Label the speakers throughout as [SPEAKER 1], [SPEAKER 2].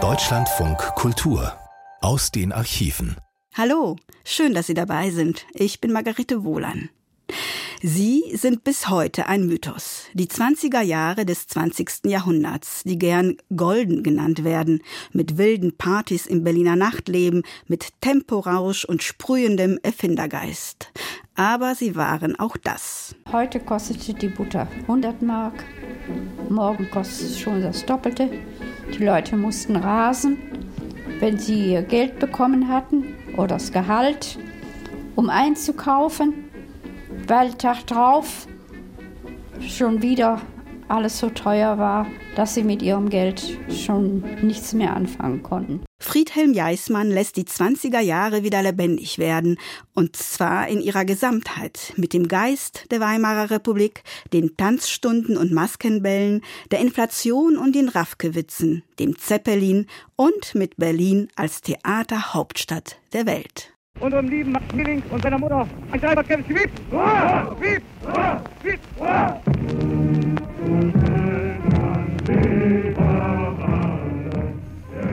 [SPEAKER 1] Deutschlandfunk Kultur aus den Archiven.
[SPEAKER 2] Hallo, schön, dass Sie dabei sind. Ich bin Margarete Wohlan. Sie sind bis heute ein Mythos. Die 20er Jahre des 20. Jahrhunderts, die gern golden genannt werden, mit wilden Partys im Berliner Nachtleben, mit Temporausch und sprühendem Erfindergeist. Aber sie waren auch das.
[SPEAKER 3] Heute kostete die Butter 100 Mark, morgen kostet es schon das Doppelte. Die Leute mussten rasen, wenn sie ihr Geld bekommen hatten oder das Gehalt, um einzukaufen weil Tag drauf schon wieder alles so teuer war, dass sie mit ihrem Geld schon nichts mehr anfangen konnten.
[SPEAKER 2] Friedhelm Jeismann lässt die 20er Jahre wieder lebendig werden, und zwar in ihrer Gesamtheit, mit dem Geist der Weimarer Republik, den Tanzstunden und Maskenbällen, der Inflation und den Raffkewitzen, dem Zeppelin und mit Berlin als Theaterhauptstadt der Welt
[SPEAKER 4] unserem lieben Max Milling und seiner Mutter ein Treiber kämpft. Wiep! Wiep!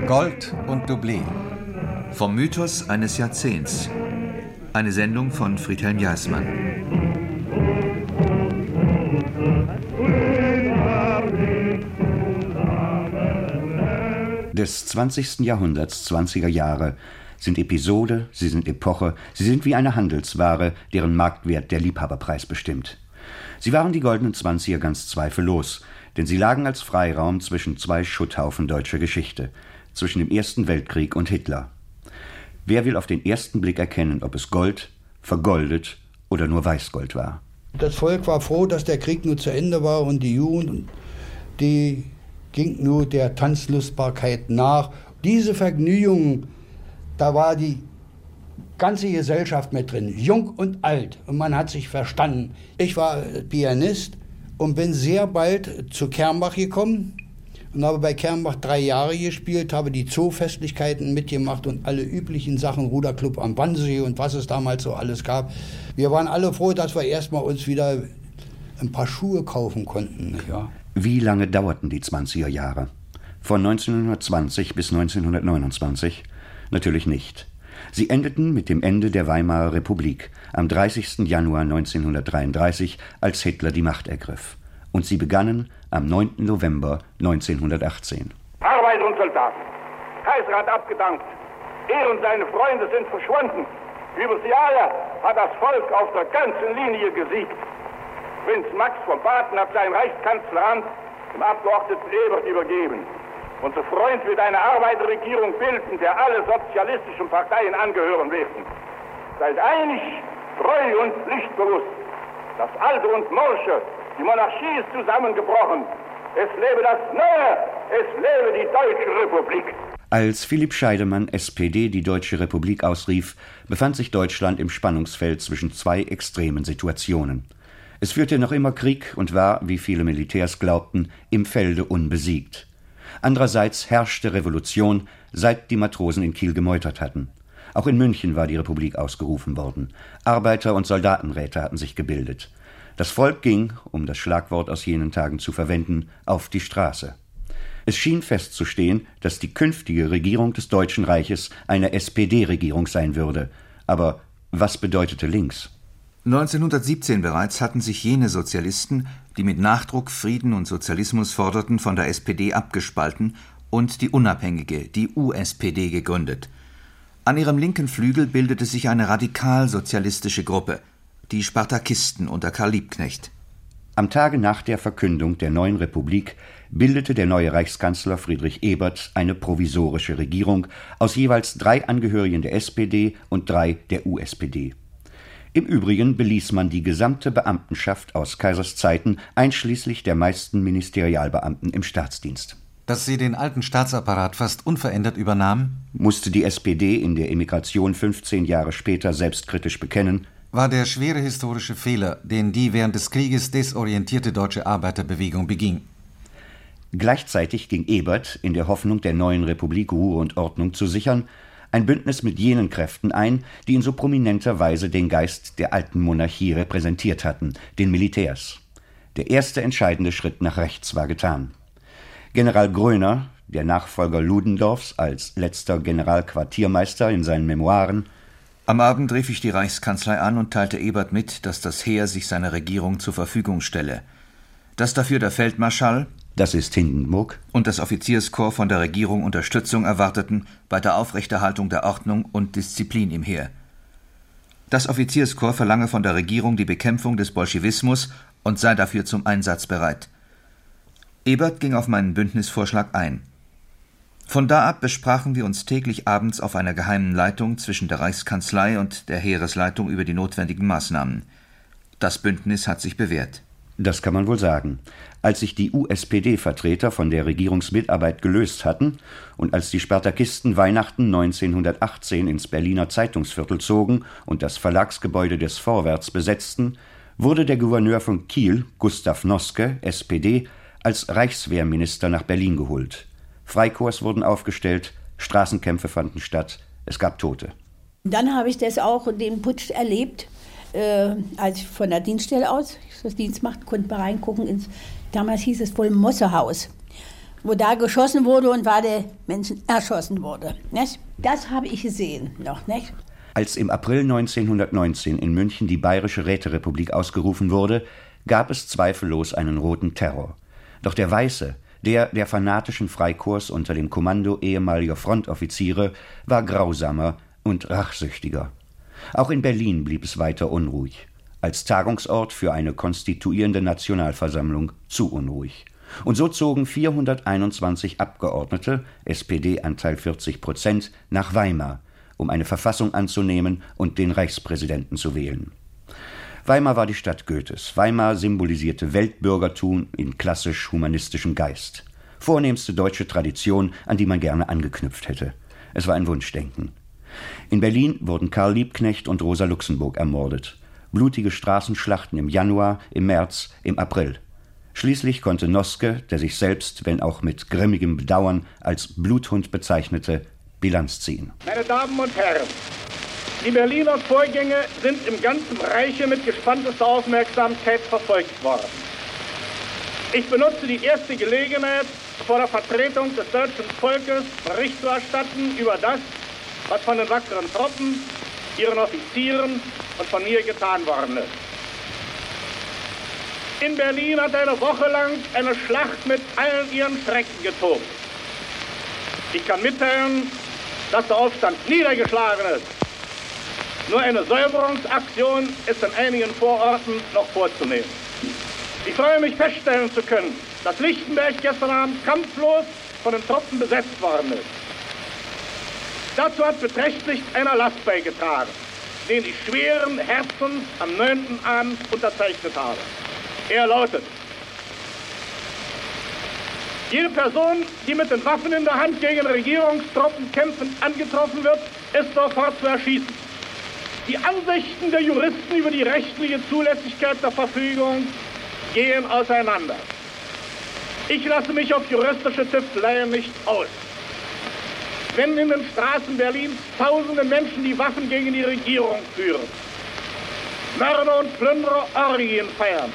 [SPEAKER 5] Gold und Doublé. Vom Mythos eines Jahrzehnts. Eine Sendung von Friedhelm Jaßmann.
[SPEAKER 6] Des 20. Jahrhunderts, 20er Jahre, sind Episode, sie sind Epoche, sie sind wie eine Handelsware, deren Marktwert der Liebhaberpreis bestimmt. Sie waren die goldenen Zwanziger ganz zweifellos, denn sie lagen als Freiraum zwischen zwei Schutthaufen deutscher Geschichte, zwischen dem Ersten Weltkrieg und Hitler. Wer will auf den ersten Blick erkennen, ob es Gold, vergoldet oder nur Weißgold war?
[SPEAKER 7] Das Volk war froh, dass der Krieg nur zu Ende war und die Jugend, die ging nur der Tanzlustbarkeit nach. Diese Vergnügungen da war die ganze Gesellschaft mit drin, jung und alt. Und man hat sich verstanden. Ich war Pianist und bin sehr bald zu Kernbach gekommen und habe bei Kernbach drei Jahre gespielt, habe die Zoofestlichkeiten mitgemacht und alle üblichen Sachen, Ruderclub am Wannsee und was es damals so alles gab. Wir waren alle froh, dass wir erstmal uns wieder ein paar Schuhe kaufen konnten. Ja.
[SPEAKER 6] Wie lange dauerten die 20er Jahre? Von 1920 bis 1929? Natürlich nicht. Sie endeten mit dem Ende der Weimarer Republik am 30. Januar 1933, als Hitler die Macht ergriff. Und sie begannen am 9. November 1918.
[SPEAKER 8] Arbeiter und Soldaten, Kaiser hat abgedankt. Er und seine Freunde sind verschwunden. Über die Jahre hat das Volk auf der ganzen Linie gesiegt. Prinz Max von Baden hat sein Reichskanzleramt dem Abgeordneten Ebert übergeben. Unser Freund wird eine Arbeiterregierung bilden, der alle sozialistischen Parteien angehören werden. Seid einig, treu und pflichtbewusst. Das Alte und Morsche, die Monarchie ist zusammengebrochen. Es lebe das Neue, es lebe die Deutsche Republik.
[SPEAKER 6] Als Philipp Scheidemann SPD die Deutsche Republik ausrief, befand sich Deutschland im Spannungsfeld zwischen zwei extremen Situationen. Es führte noch immer Krieg und war, wie viele Militärs glaubten, im Felde unbesiegt. Andererseits herrschte Revolution, seit die Matrosen in Kiel gemeutert hatten. Auch in München war die Republik ausgerufen worden. Arbeiter- und Soldatenräte hatten sich gebildet. Das Volk ging, um das Schlagwort aus jenen Tagen zu verwenden, auf die Straße. Es schien festzustehen, dass die künftige Regierung des Deutschen Reiches eine SPD-Regierung sein würde. Aber was bedeutete links?
[SPEAKER 5] 1917 bereits hatten sich jene Sozialisten, die mit Nachdruck Frieden und Sozialismus forderten, von der SPD abgespalten und die unabhängige, die USPD gegründet. An ihrem linken Flügel bildete sich eine radikal-sozialistische Gruppe, die Spartakisten unter Karl Liebknecht.
[SPEAKER 6] Am Tage nach der Verkündung der neuen Republik bildete der neue Reichskanzler Friedrich Ebert eine provisorische Regierung aus jeweils drei Angehörigen der SPD und drei der USPD. Im Übrigen beließ man die gesamte Beamtenschaft aus Kaisers Zeiten, einschließlich der meisten Ministerialbeamten im Staatsdienst.
[SPEAKER 5] Dass sie den alten Staatsapparat fast unverändert übernahm,
[SPEAKER 6] musste die SPD in der Emigration 15 Jahre später selbstkritisch bekennen,
[SPEAKER 5] war der schwere historische Fehler, den die während des Krieges desorientierte deutsche Arbeiterbewegung beging.
[SPEAKER 6] Gleichzeitig ging Ebert, in der Hoffnung der neuen Republik Ruhe und Ordnung zu sichern, ein Bündnis mit jenen Kräften ein, die in so prominenter Weise den Geist der alten Monarchie repräsentiert hatten, den Militärs. Der erste entscheidende Schritt nach rechts war getan. General Gröner, der Nachfolger Ludendorffs als letzter Generalquartiermeister in seinen Memoiren.
[SPEAKER 5] Am Abend rief ich die Reichskanzlei an und teilte Ebert mit, dass das Heer sich seiner Regierung zur Verfügung stelle. Dass dafür der Feldmarschall,
[SPEAKER 6] das ist Hindenburg,
[SPEAKER 5] und das Offizierskorps von der Regierung Unterstützung erwarteten bei der Aufrechterhaltung der Ordnung und Disziplin im Heer. Das Offizierskorps verlange von der Regierung die Bekämpfung des Bolschewismus und sei dafür zum Einsatz bereit. Ebert ging auf meinen Bündnisvorschlag ein. Von da ab besprachen wir uns täglich abends auf einer geheimen Leitung zwischen der Reichskanzlei und der Heeresleitung über die notwendigen Maßnahmen. Das Bündnis hat sich bewährt.
[SPEAKER 6] Das kann man wohl sagen. Als sich die USPD-Vertreter von der Regierungsmitarbeit gelöst hatten und als die Spartakisten Weihnachten 1918 ins Berliner Zeitungsviertel zogen und das Verlagsgebäude des Vorwärts besetzten, wurde der Gouverneur von Kiel, Gustav Noske, SPD, als Reichswehrminister nach Berlin geholt. Freikorps wurden aufgestellt, Straßenkämpfe fanden statt, es gab Tote.
[SPEAKER 9] Dann habe ich das auch, den Putsch erlebt, äh, als ich von der Dienststelle aus das Dienst macht, konnte man reingucken ins, damals hieß es wohl Mossehaus, wo da geschossen wurde und war der Menschen erschossen wurde. Nicht? Das habe ich gesehen noch, nicht?
[SPEAKER 6] Als im April 1919 in München die Bayerische Räterepublik ausgerufen wurde, gab es zweifellos einen roten Terror. Doch der weiße, der der fanatischen Freikorps unter dem Kommando ehemaliger Frontoffiziere, war grausamer und rachsüchtiger. Auch in Berlin blieb es weiter unruhig. Als Tagungsort für eine konstituierende Nationalversammlung zu unruhig. Und so zogen 421 Abgeordnete, SPD-Anteil 40 Prozent, nach Weimar, um eine Verfassung anzunehmen und den Reichspräsidenten zu wählen. Weimar war die Stadt Goethes. Weimar symbolisierte Weltbürgertum in klassisch humanistischem Geist. Vornehmste deutsche Tradition, an die man gerne angeknüpft hätte. Es war ein Wunschdenken. In Berlin wurden Karl Liebknecht und Rosa Luxemburg ermordet. Blutige Straßenschlachten im Januar, im März, im April. Schließlich konnte Noske, der sich selbst, wenn auch mit grimmigem Bedauern, als Bluthund bezeichnete, Bilanz ziehen.
[SPEAKER 8] Meine Damen und Herren, die Berliner Vorgänge sind im ganzen Reiche mit gespanntester Aufmerksamkeit verfolgt worden. Ich benutze die erste Gelegenheit, vor der Vertretung des deutschen Volkes Bericht zu erstatten über das, was von den wackeren Truppen, ihren Offizieren und von mir getan worden ist. In Berlin hat eine Woche lang eine Schlacht mit allen ihren Schrecken getobt. Ich kann mitteilen, dass der Aufstand niedergeschlagen ist. Nur eine Säuberungsaktion ist in einigen Vororten noch vorzunehmen. Ich freue mich feststellen zu können, dass Lichtenberg gestern Abend kampflos von den Truppen besetzt worden ist. Dazu hat beträchtlich ein Erlass beigetragen, den ich schweren Herzens am 9. Abend unterzeichnet habe. Er lautet, jede Person, die mit den Waffen in der Hand gegen Regierungstruppen kämpfend angetroffen wird, ist sofort zu erschießen. Die Ansichten der Juristen über die rechtliche Zulässigkeit der Verfügung gehen auseinander. Ich lasse mich auf juristische Tüfteleien nicht aus. Wenn in den Straßen Berlins tausende Menschen die Waffen gegen die Regierung führen, Mörder und Plünderer Orgien feiern,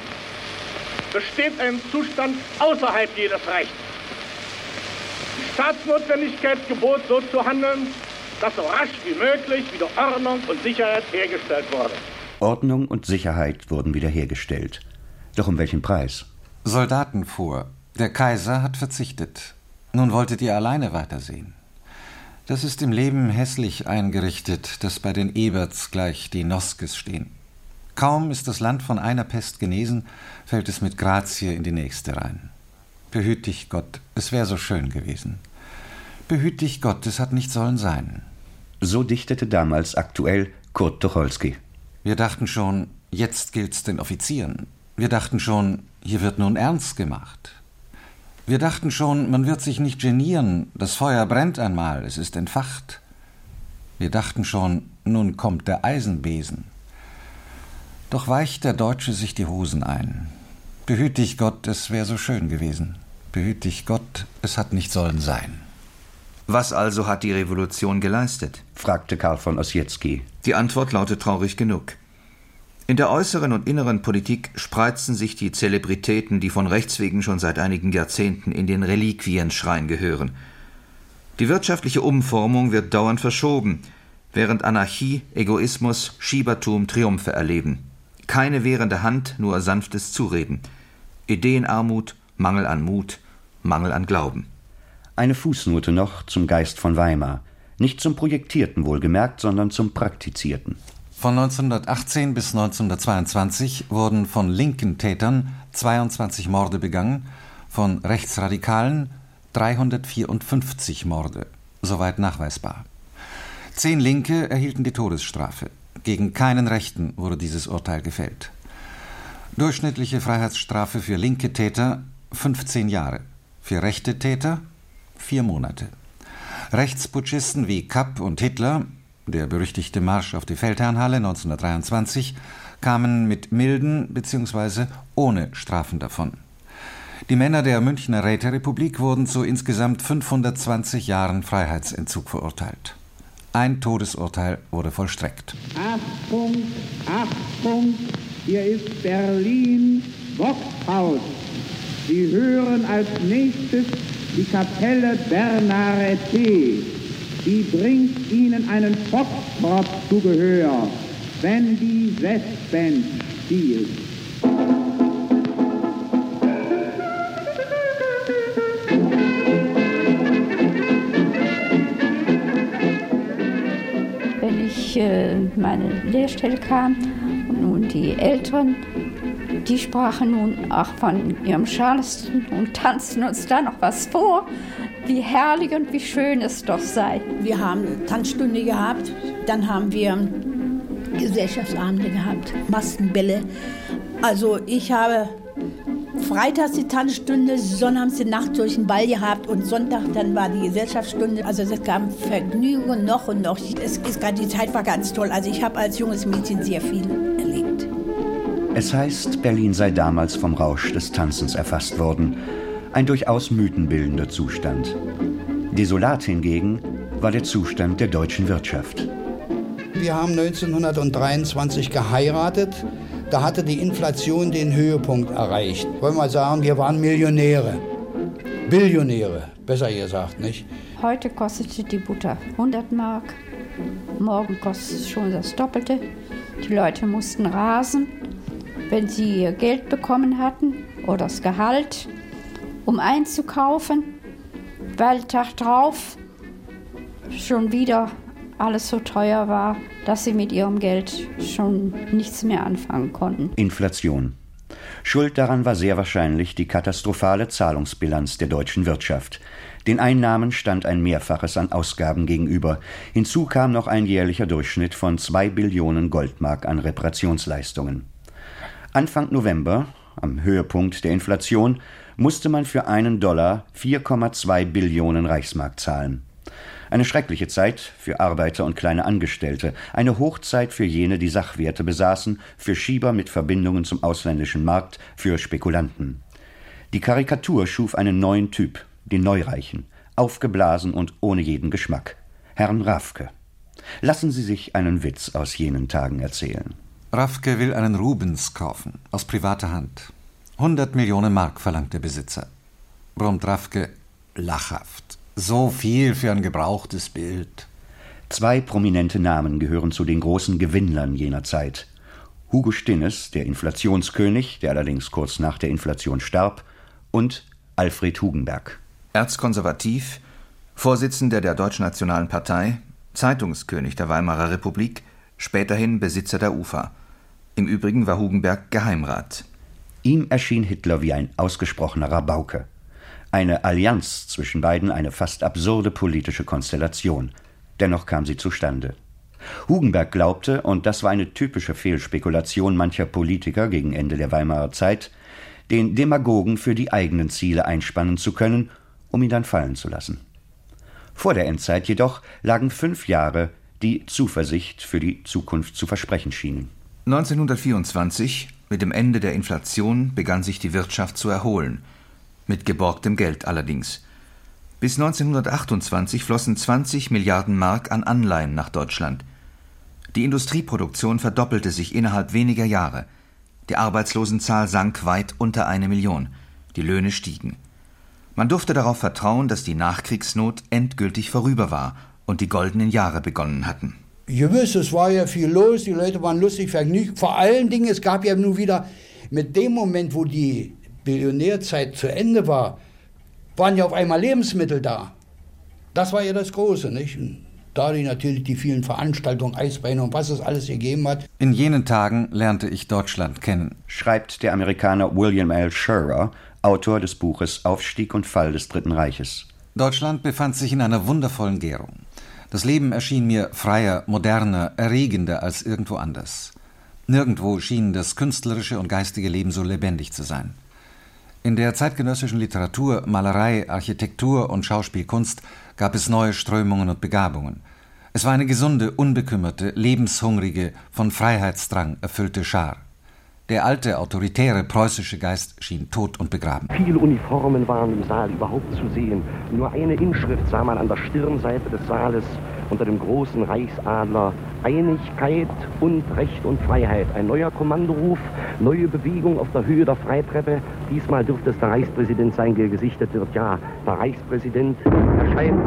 [SPEAKER 8] besteht ein Zustand außerhalb jedes Rechts. Die Staatsnotwendigkeit gebot, so zu handeln, dass so rasch wie möglich wieder Ordnung und Sicherheit hergestellt wurde.
[SPEAKER 6] Ordnung und Sicherheit wurden wiederhergestellt. Doch um welchen Preis?
[SPEAKER 10] Soldaten vor. Der Kaiser hat verzichtet. Nun wolltet ihr alleine weitersehen. Das ist im Leben hässlich eingerichtet, dass bei den Eberts gleich die Noskes stehen. Kaum ist das Land von einer Pest genesen, fällt es mit Grazie in die nächste rein. Behüt dich Gott, es wäre so schön gewesen. Behüt dich Gott, es hat nicht sollen sein.
[SPEAKER 6] So dichtete damals aktuell Kurt Tucholsky.
[SPEAKER 10] Wir dachten schon, jetzt gilt's den Offizieren. Wir dachten schon, hier wird nun ernst gemacht. Wir dachten schon, man wird sich nicht genieren, das Feuer brennt einmal, es ist entfacht. Wir dachten schon, nun kommt der Eisenbesen. Doch weicht der Deutsche sich die Hosen ein. Behüt dich Gott, es wäre so schön gewesen. Behüt dich Gott, es hat nicht sollen sein.
[SPEAKER 5] Was also hat die Revolution geleistet?
[SPEAKER 6] fragte Karl von Ossietzky.
[SPEAKER 5] Die Antwort lautet traurig genug. In der äußeren und inneren Politik spreizen sich die Zelebritäten, die von Rechts wegen schon seit einigen Jahrzehnten in den Reliquienschrein gehören. Die wirtschaftliche Umformung wird dauernd verschoben, während Anarchie, Egoismus, Schiebertum Triumphe erleben. Keine wehrende Hand, nur sanftes Zureden. Ideenarmut, Mangel an Mut, Mangel an Glauben.
[SPEAKER 6] Eine Fußnote noch zum Geist von Weimar. Nicht zum Projektierten wohlgemerkt, sondern zum Praktizierten.
[SPEAKER 10] Von 1918 bis 1922 wurden von linken Tätern 22 Morde begangen, von Rechtsradikalen 354 Morde, soweit nachweisbar. Zehn Linke erhielten die Todesstrafe. Gegen keinen Rechten wurde dieses Urteil gefällt. Durchschnittliche Freiheitsstrafe für linke Täter 15 Jahre, für rechte Täter vier Monate. Rechtsputschisten wie Kapp und Hitler der berüchtigte Marsch auf die Feldherrnhalle 1923, kamen mit milden bzw. ohne Strafen davon. Die Männer der Münchner Räterepublik wurden zu insgesamt 520 Jahren Freiheitsentzug verurteilt. Ein Todesurteil wurde vollstreckt.
[SPEAKER 11] Achtung, Achtung, hier ist Berlin, Boxhaus. Sie hören als nächstes die Kapelle Bernarete die bringt ihnen einen Foxtrot zu Gehör, wenn die Westband spielt.
[SPEAKER 3] Wenn ich äh, meine Lehrstelle kam und nun die Älteren, die sprachen nun auch von ihrem Charleston und tanzten uns da noch was vor wie herrlich und wie schön es doch sei.
[SPEAKER 9] Wir haben Tanzstunde gehabt, dann haben wir Gesellschaftsabende gehabt, Maskenbälle. Also ich habe freitags die Tanzstunde, sonnabends die Nacht durch den Ball gehabt und Sonntag dann war die Gesellschaftsstunde. Also es gab Vergnügen noch und noch. Es, es, die Zeit war ganz toll. Also ich habe als junges Mädchen sehr viel.
[SPEAKER 6] Es heißt, Berlin sei damals vom Rausch des Tanzens erfasst worden ein durchaus mythenbildender Zustand. Desolat hingegen war der Zustand der deutschen Wirtschaft.
[SPEAKER 7] Wir haben 1923 geheiratet. Da hatte die Inflation den Höhepunkt erreicht. Wollen wir sagen, wir waren Millionäre. Billionäre, besser gesagt, nicht?
[SPEAKER 3] Heute kostete die Butter 100 Mark. Morgen kostet es schon das Doppelte. Die Leute mussten rasen, wenn sie ihr Geld bekommen hatten oder das Gehalt um einzukaufen, weil Tag drauf schon wieder alles so teuer war, dass sie mit ihrem Geld schon nichts mehr anfangen konnten.
[SPEAKER 6] Inflation. Schuld daran war sehr wahrscheinlich die katastrophale Zahlungsbilanz der deutschen Wirtschaft. Den Einnahmen stand ein Mehrfaches an Ausgaben gegenüber. Hinzu kam noch ein jährlicher Durchschnitt von zwei Billionen Goldmark an Reparationsleistungen. Anfang November, am Höhepunkt der Inflation, musste man für einen Dollar 4,2 Billionen Reichsmark zahlen. Eine schreckliche Zeit für Arbeiter und kleine Angestellte, eine Hochzeit für jene, die Sachwerte besaßen, für Schieber mit Verbindungen zum ausländischen Markt, für Spekulanten. Die Karikatur schuf einen neuen Typ, den Neureichen, aufgeblasen und ohne jeden Geschmack. Herrn Raffke. Lassen Sie sich einen Witz aus jenen Tagen erzählen.
[SPEAKER 10] Raffke will einen Rubens kaufen, aus privater Hand. 100 Millionen Mark verlangt der Besitzer. Brummt Raffke lachhaft. So viel für ein gebrauchtes Bild.
[SPEAKER 6] Zwei prominente Namen gehören zu den großen Gewinnlern jener Zeit. Hugo Stinnes, der Inflationskönig, der allerdings kurz nach der Inflation starb, und Alfred Hugenberg.
[SPEAKER 5] Erzkonservativ, Vorsitzender der Deutschnationalen Partei, Zeitungskönig der Weimarer Republik, späterhin Besitzer der UFA. Im Übrigen war Hugenberg Geheimrat.
[SPEAKER 6] Ihm erschien Hitler wie ein ausgesprochener Rabauke. Eine Allianz zwischen beiden, eine fast absurde politische Konstellation. Dennoch kam sie zustande. Hugenberg glaubte, und das war eine typische Fehlspekulation mancher Politiker gegen Ende der Weimarer Zeit, den Demagogen für die eigenen Ziele einspannen zu können, um ihn dann fallen zu lassen. Vor der Endzeit jedoch lagen fünf Jahre, die Zuversicht für die Zukunft zu versprechen schienen.
[SPEAKER 5] 1924 mit dem Ende der Inflation begann sich die Wirtschaft zu erholen, mit geborgtem Geld allerdings. Bis 1928 flossen 20 Milliarden Mark an Anleihen nach Deutschland. Die Industrieproduktion verdoppelte sich innerhalb weniger Jahre. Die Arbeitslosenzahl sank weit unter eine Million. Die Löhne stiegen. Man durfte darauf vertrauen, dass die Nachkriegsnot endgültig vorüber war und die goldenen Jahre begonnen hatten.
[SPEAKER 7] Gewiss, es war ja viel los, die Leute waren lustig vergnügt. Vor allen Dingen, es gab ja nun wieder, mit dem Moment, wo die Billionärzeit zu Ende war, waren ja auf einmal Lebensmittel da. Das war ja das Große, nicht? dadurch natürlich die vielen Veranstaltungen, Eisbeine und was es alles gegeben hat.
[SPEAKER 10] In jenen Tagen lernte ich Deutschland kennen,
[SPEAKER 6] schreibt der Amerikaner William L. Scherer, Autor des Buches Aufstieg und Fall des Dritten Reiches.
[SPEAKER 10] Deutschland befand sich in einer wundervollen Gärung. Das Leben erschien mir freier, moderner, erregender als irgendwo anders. Nirgendwo schien das künstlerische und geistige Leben so lebendig zu sein. In der zeitgenössischen Literatur, Malerei, Architektur und Schauspielkunst gab es neue Strömungen und Begabungen. Es war eine gesunde, unbekümmerte, lebenshungrige, von Freiheitsdrang erfüllte Schar. Der alte, autoritäre preußische Geist schien tot und begraben.
[SPEAKER 12] Viele Uniformen waren im Saal überhaupt zu sehen. Nur eine Inschrift sah man an der Stirnseite des Saales unter dem großen Reichsadler Einigkeit und Recht und Freiheit. Ein neuer Kommandoruf, neue Bewegung auf der Höhe der Freitreppe. Diesmal dürfte es der Reichspräsident sein, der gesichtet wird. Ja, der Reichspräsident erscheint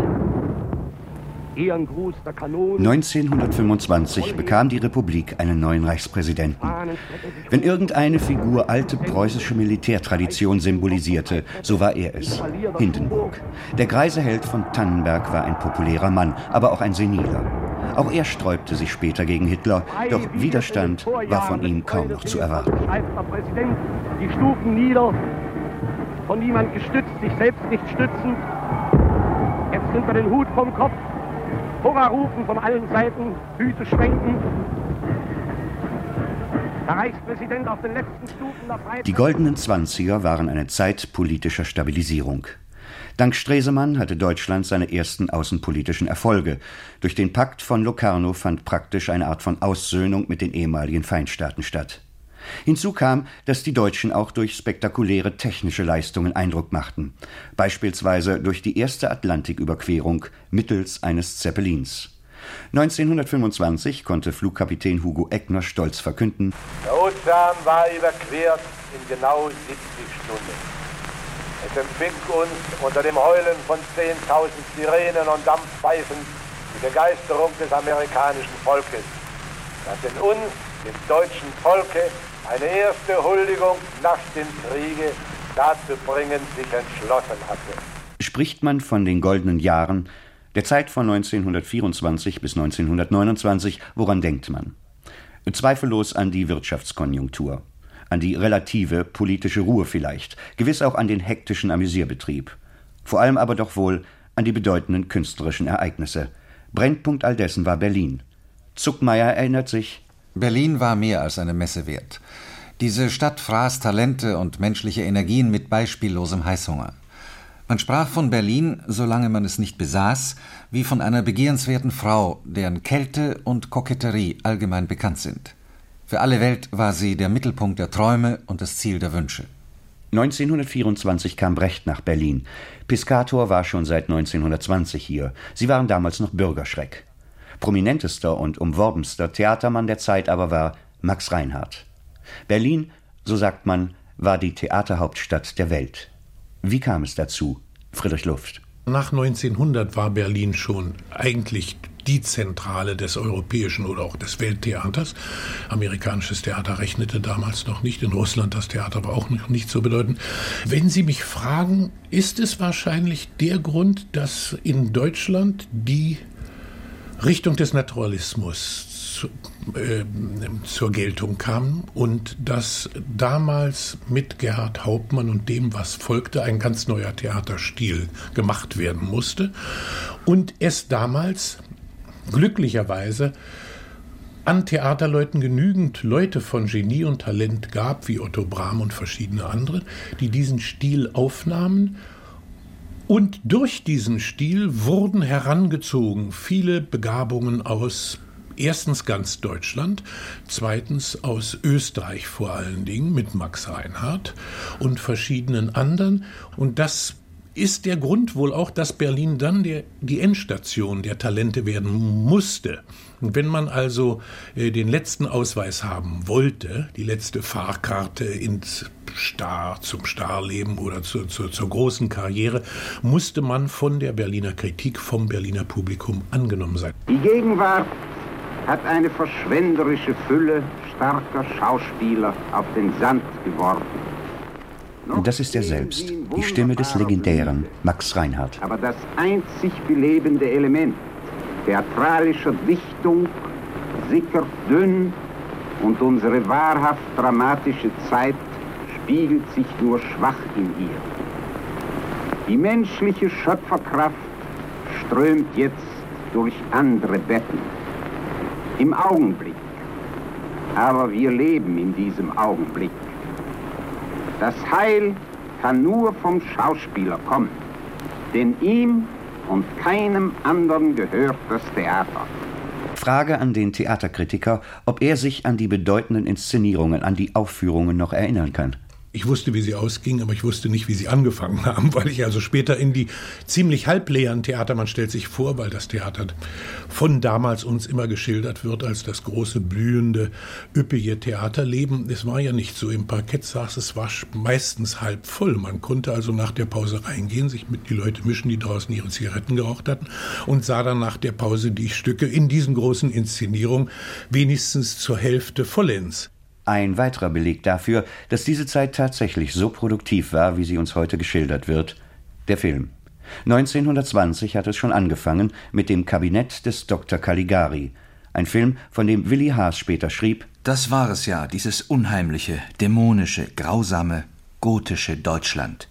[SPEAKER 6] 1925 bekam die Republik einen neuen Reichspräsidenten. Wenn irgendeine Figur alte preußische Militärtradition symbolisierte, so war er es. Hindenburg. Der greise Held von Tannenberg war ein populärer Mann, aber auch ein seniler. Auch er sträubte sich später gegen Hitler, doch Widerstand war von ihm kaum noch zu erwarten.
[SPEAKER 12] Die Stufen nieder, von niemand gestützt, sich selbst nicht stützend. Jetzt nimmt er den Hut vom Kopf, Hurra rufen von allen Seiten, Hüte schwenken. Der Reichspräsident auf den letzten Stufen der Freiheit.
[SPEAKER 6] Die goldenen Zwanziger waren eine Zeit politischer Stabilisierung. Dank Stresemann hatte Deutschland seine ersten außenpolitischen Erfolge. Durch den Pakt von Locarno fand praktisch eine Art von Aussöhnung mit den ehemaligen Feindstaaten statt. Hinzu kam, dass die Deutschen auch durch spektakuläre technische Leistungen Eindruck machten, beispielsweise durch die erste Atlantiküberquerung mittels eines Zeppelins. 1925 konnte Flugkapitän Hugo Eckner stolz verkünden:
[SPEAKER 13] Der Ozean war überquert in genau 70 Stunden. Es empfing uns unter dem Heulen von 10.000 Sirenen und Dampfpfeifen die Begeisterung des amerikanischen Volkes, das in uns, dem deutschen Volke, eine erste Huldigung nach dem Kriege dazu bringen, sich entschlossen hatte.
[SPEAKER 6] Spricht man von den goldenen Jahren, der Zeit von 1924 bis 1929, woran denkt man? Zweifellos an die Wirtschaftskonjunktur, an die relative politische Ruhe vielleicht, gewiss auch an den hektischen Amüsierbetrieb, vor allem aber doch wohl an die bedeutenden künstlerischen Ereignisse. Brennpunkt all dessen war Berlin. Zuckmeier erinnert sich,
[SPEAKER 10] Berlin war mehr als eine Messe wert. Diese Stadt fraß Talente und menschliche Energien mit beispiellosem Heißhunger. Man sprach von Berlin, solange man es nicht besaß, wie von einer begehrenswerten Frau, deren Kälte und Koketterie allgemein bekannt sind. Für alle Welt war sie der Mittelpunkt der Träume und das Ziel der Wünsche.
[SPEAKER 6] 1924 kam Brecht nach Berlin. Piscator war schon seit 1920 hier. Sie waren damals noch Bürgerschreck. Prominentester und umworbenster Theatermann der Zeit aber war Max Reinhardt. Berlin, so sagt man, war die Theaterhauptstadt der Welt. Wie kam es dazu? Friedrich Luft.
[SPEAKER 14] Nach 1900 war Berlin schon eigentlich die Zentrale des europäischen oder auch des Welttheaters. Amerikanisches Theater rechnete damals noch nicht. In Russland das Theater war auch noch nicht so bedeutend. Wenn Sie mich fragen, ist es wahrscheinlich der Grund, dass in Deutschland die Richtung des Naturalismus zu, äh, zur Geltung kam und dass damals mit Gerhard Hauptmann und dem, was folgte, ein ganz neuer Theaterstil gemacht werden musste und es damals glücklicherweise an Theaterleuten genügend Leute von Genie und Talent gab, wie Otto Brahm und verschiedene andere, die diesen Stil aufnahmen und durch diesen Stil wurden herangezogen viele Begabungen aus erstens ganz Deutschland, zweitens aus Österreich vor allen Dingen mit Max Reinhardt und verschiedenen anderen. Und das ist der Grund wohl auch, dass Berlin dann der, die Endstation der Talente werden musste. Und wenn man also äh, den letzten Ausweis haben wollte, die letzte Fahrkarte ins Star, zum Starleben oder zu, zu, zur großen Karriere, musste man von der Berliner Kritik, vom Berliner Publikum angenommen sein.
[SPEAKER 15] Die Gegenwart hat eine verschwenderische Fülle starker Schauspieler auf den Sand geworfen.
[SPEAKER 6] Das ist er selbst, die Stimme des legendären Max Reinhardt.
[SPEAKER 15] Aber das einzig belebende Element theatralischer Dichtung sickert dünn und unsere wahrhaft dramatische Zeit spiegelt sich nur schwach in ihr. Die menschliche Schöpferkraft strömt jetzt durch andere Betten. Im Augenblick. Aber wir leben in diesem Augenblick. Das Heil kann nur vom Schauspieler kommen, denn ihm und keinem anderen gehört das Theater.
[SPEAKER 6] Frage an den Theaterkritiker, ob er sich an die bedeutenden Inszenierungen, an die Aufführungen noch erinnern kann.
[SPEAKER 14] Ich wusste, wie sie ausging, aber ich wusste nicht, wie sie angefangen haben, weil ich also später in die ziemlich halbleeren Theater, man stellt sich vor, weil das Theater von damals uns immer geschildert wird als das große, blühende, üppige Theaterleben. Es war ja nicht so. Im Parkett saß es war meistens halb voll. Man konnte also nach der Pause reingehen, sich mit die Leute mischen, die draußen ihre Zigaretten geraucht hatten und sah dann nach der Pause die Stücke in diesen großen Inszenierungen wenigstens zur Hälfte vollends.
[SPEAKER 6] Ein weiterer Beleg dafür, dass diese Zeit tatsächlich so produktiv war, wie sie uns heute geschildert wird, der Film. 1920 hat es schon angefangen mit dem Kabinett des Dr. Caligari, ein Film, von dem Willi Haas später schrieb:
[SPEAKER 5] Das war es ja, dieses unheimliche, dämonische, grausame, gotische Deutschland.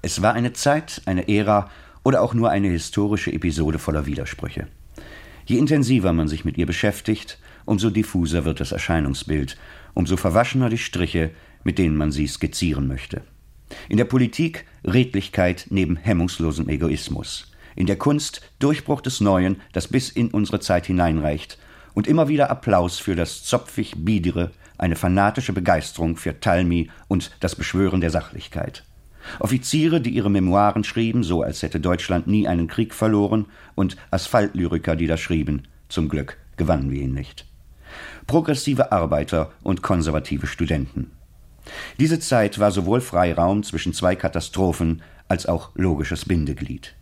[SPEAKER 6] Es war eine Zeit, eine Ära oder auch nur eine historische Episode voller Widersprüche. Je intensiver man sich mit ihr beschäftigt, umso diffuser wird das Erscheinungsbild umso verwaschener die Striche, mit denen man sie skizzieren möchte. In der Politik Redlichkeit neben hemmungslosem Egoismus. In der Kunst Durchbruch des Neuen, das bis in unsere Zeit hineinreicht. Und immer wieder Applaus für das zopfig Biedere, eine fanatische Begeisterung für Talmi und das Beschwören der Sachlichkeit. Offiziere, die ihre Memoiren schrieben, so als hätte Deutschland nie einen Krieg verloren, und Asphaltlyriker, die das schrieben. Zum Glück gewannen wir ihn nicht progressive Arbeiter und konservative Studenten. Diese Zeit war sowohl Freiraum zwischen zwei Katastrophen als auch logisches Bindeglied.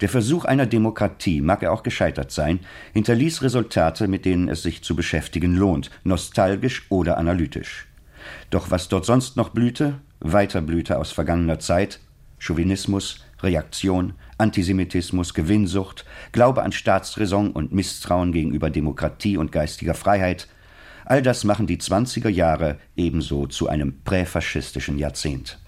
[SPEAKER 6] Der Versuch einer Demokratie, mag er auch gescheitert sein, hinterließ Resultate, mit denen es sich zu beschäftigen lohnt, nostalgisch oder analytisch. Doch was dort sonst noch blühte, weiter blühte aus vergangener Zeit, Chauvinismus, Reaktion, Antisemitismus, Gewinnsucht, Glaube an Staatsräson und Misstrauen gegenüber Demokratie und geistiger Freiheit, all das machen die 20er Jahre ebenso zu einem präfaschistischen Jahrzehnt.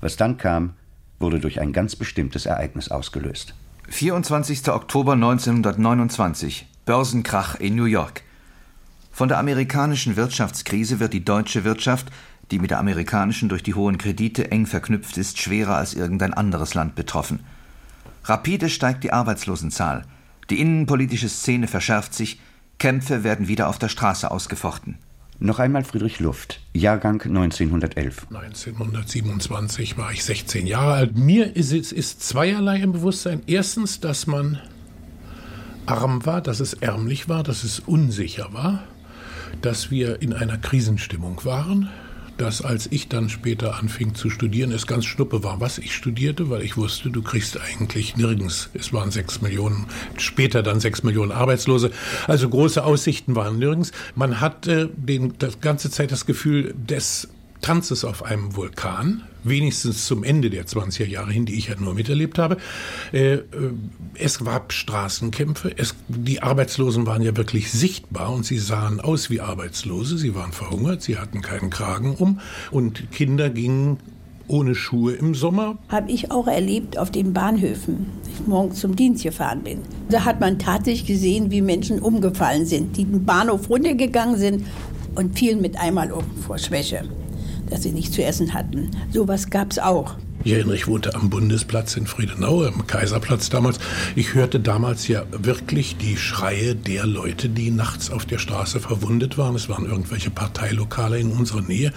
[SPEAKER 6] Was dann kam, wurde durch ein ganz bestimmtes Ereignis ausgelöst.
[SPEAKER 5] 24. Oktober 1929 Börsenkrach in New York. Von der amerikanischen Wirtschaftskrise wird die deutsche Wirtschaft, die mit der amerikanischen durch die hohen Kredite eng verknüpft ist, schwerer als irgendein anderes Land betroffen. Rapide steigt die Arbeitslosenzahl. Die innenpolitische Szene verschärft sich. Kämpfe werden wieder auf der Straße ausgefochten.
[SPEAKER 6] Noch einmal Friedrich Luft, Jahrgang 1911.
[SPEAKER 14] 1927 war ich 16 Jahre alt. Mir ist es ist zweierlei im Bewusstsein. Erstens, dass man arm war, dass es ärmlich war, dass es unsicher war, dass wir in einer Krisenstimmung waren, dass als ich dann später anfing zu studieren, es ganz schnuppe war, was ich studierte, weil ich wusste, du kriegst eigentlich nirgends. Es waren sechs Millionen, später dann sechs Millionen Arbeitslose. Also große Aussichten waren nirgends. Man hatte den, das ganze Zeit das Gefühl des Tanzes auf einem Vulkan, wenigstens zum Ende der 20er Jahre hin, die ich ja nur miterlebt habe. Äh, äh, es gab Straßenkämpfe, es, die Arbeitslosen waren ja wirklich sichtbar und sie sahen aus wie Arbeitslose, sie waren verhungert, sie hatten keinen Kragen um und Kinder gingen ohne Schuhe im Sommer.
[SPEAKER 9] Habe ich auch erlebt auf den Bahnhöfen, ich morgens zum Dienst gefahren bin. Da hat man tatsächlich gesehen, wie Menschen umgefallen sind, die den Bahnhof runtergegangen sind und fielen mit einmal um vor Schwäche dass sie nicht zu essen hatten. Sowas gab es auch.
[SPEAKER 14] Ich wohnte am Bundesplatz in Friedenau, am Kaiserplatz damals. Ich hörte damals ja wirklich die Schreie der Leute, die nachts auf der Straße verwundet waren. Es waren irgendwelche Parteilokale in unserer Nähe,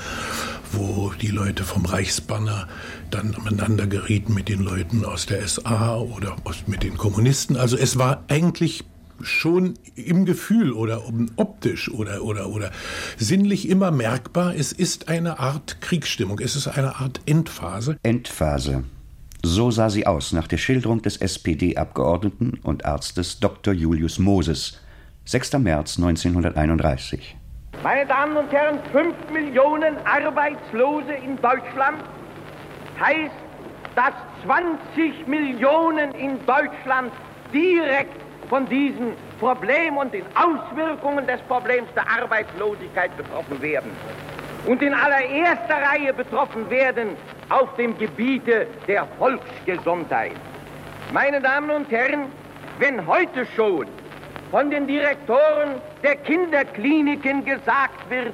[SPEAKER 14] wo die Leute vom Reichsbanner dann aneinander gerieten mit den Leuten aus der SA oder mit den Kommunisten. Also es war eigentlich schon im Gefühl oder optisch oder, oder, oder sinnlich immer merkbar, es ist eine Art Kriegsstimmung, es ist eine Art Endphase.
[SPEAKER 6] Endphase. So sah sie aus nach der Schilderung des SPD-Abgeordneten und Arztes Dr. Julius Moses, 6. März 1931.
[SPEAKER 16] Meine Damen und Herren, 5 Millionen Arbeitslose in Deutschland heißt, dass 20 Millionen in Deutschland direkt von diesem Problem und den Auswirkungen des Problems der Arbeitslosigkeit betroffen werden. Und in allererster Reihe betroffen werden auf dem Gebiete der Volksgesundheit. Meine Damen und Herren, wenn heute schon von den Direktoren der Kinderkliniken gesagt wird,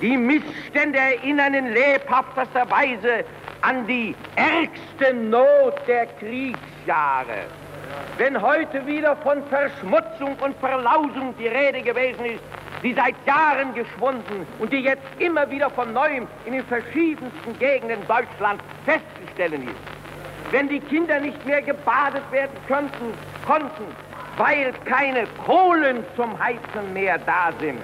[SPEAKER 16] die Missstände erinnern in lebhaftester Weise an die ärgste Not der Kriegsjahre. Wenn heute wieder von Verschmutzung und Verlausung die Rede gewesen ist, die seit Jahren geschwunden und die jetzt immer wieder von neuem in den verschiedensten Gegenden Deutschlands festzustellen ist. Wenn die Kinder nicht mehr gebadet werden könnten, konnten, weil keine Kohlen zum Heizen mehr da sind.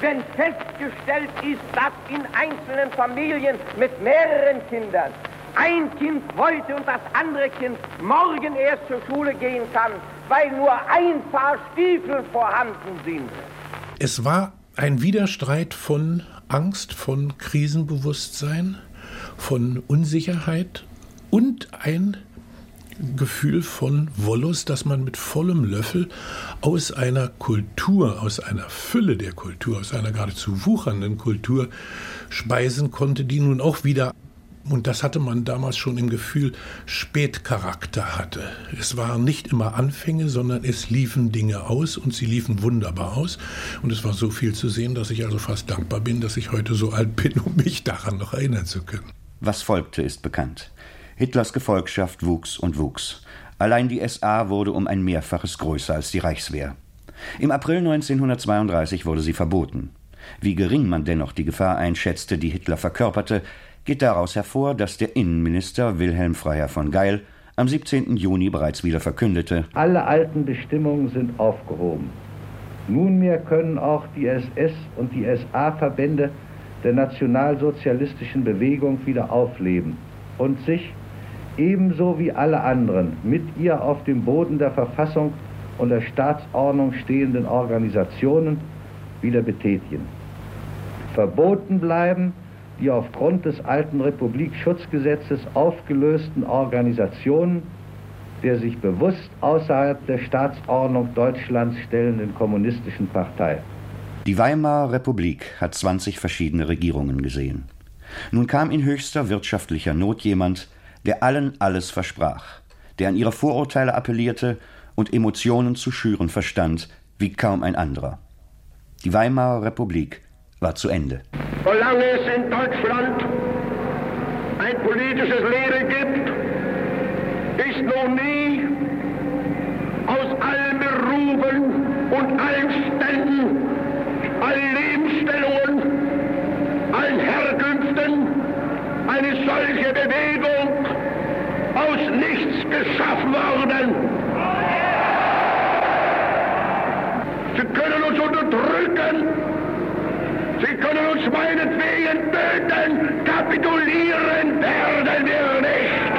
[SPEAKER 16] Wenn festgestellt ist, dass in einzelnen Familien mit mehreren Kindern ein Kind heute und das andere Kind morgen erst zur Schule gehen kann, weil nur ein Paar Stiefel vorhanden sind.
[SPEAKER 14] Es war ein Widerstreit von Angst, von Krisenbewusstsein, von Unsicherheit und ein Gefühl von Wollust, dass man mit vollem Löffel aus einer Kultur, aus einer Fülle der Kultur, aus einer geradezu wuchernden Kultur speisen konnte, die nun auch wieder und das hatte man damals schon im Gefühl, Spätcharakter hatte. Es waren nicht immer Anfänge, sondern es liefen Dinge aus und sie liefen wunderbar aus. Und es war so viel zu sehen, dass ich also fast dankbar bin, dass ich heute so alt bin, um mich daran noch erinnern zu können.
[SPEAKER 6] Was folgte, ist bekannt. Hitlers Gefolgschaft wuchs und wuchs. Allein die SA wurde um ein Mehrfaches größer als die Reichswehr. Im April 1932 wurde sie verboten. Wie gering man dennoch die Gefahr einschätzte, die Hitler verkörperte, geht daraus hervor, dass der Innenminister Wilhelm Freiherr von Geil am 17. Juni bereits wieder verkündete:
[SPEAKER 17] Alle alten Bestimmungen sind aufgehoben. Nunmehr können auch die SS und die SA-Verbände der nationalsozialistischen Bewegung wieder aufleben und sich, ebenso wie alle anderen, mit ihr auf dem Boden der Verfassung und der Staatsordnung stehenden Organisationen wieder betätigen. Verboten bleiben die aufgrund des alten Republikschutzgesetzes aufgelösten Organisationen der sich bewusst außerhalb der Staatsordnung Deutschlands stellenden kommunistischen Partei.
[SPEAKER 6] Die Weimarer Republik hat 20 verschiedene Regierungen gesehen. Nun kam in höchster wirtschaftlicher Not jemand, der allen alles versprach, der an ihre Vorurteile appellierte und Emotionen zu schüren verstand, wie kaum ein anderer. Die Weimarer Republik war zu Ende.
[SPEAKER 18] Solange es in Deutschland ein politisches Leben gibt, ist noch nie aus allen Berufen und allen Ständen, allen Lebensstellungen, allen Herkünften eine solche Bewegung aus nichts geschaffen worden. Sie können uns unterdrücken, Sie können uns meinetwegen töten, kapitulieren werden wir nicht.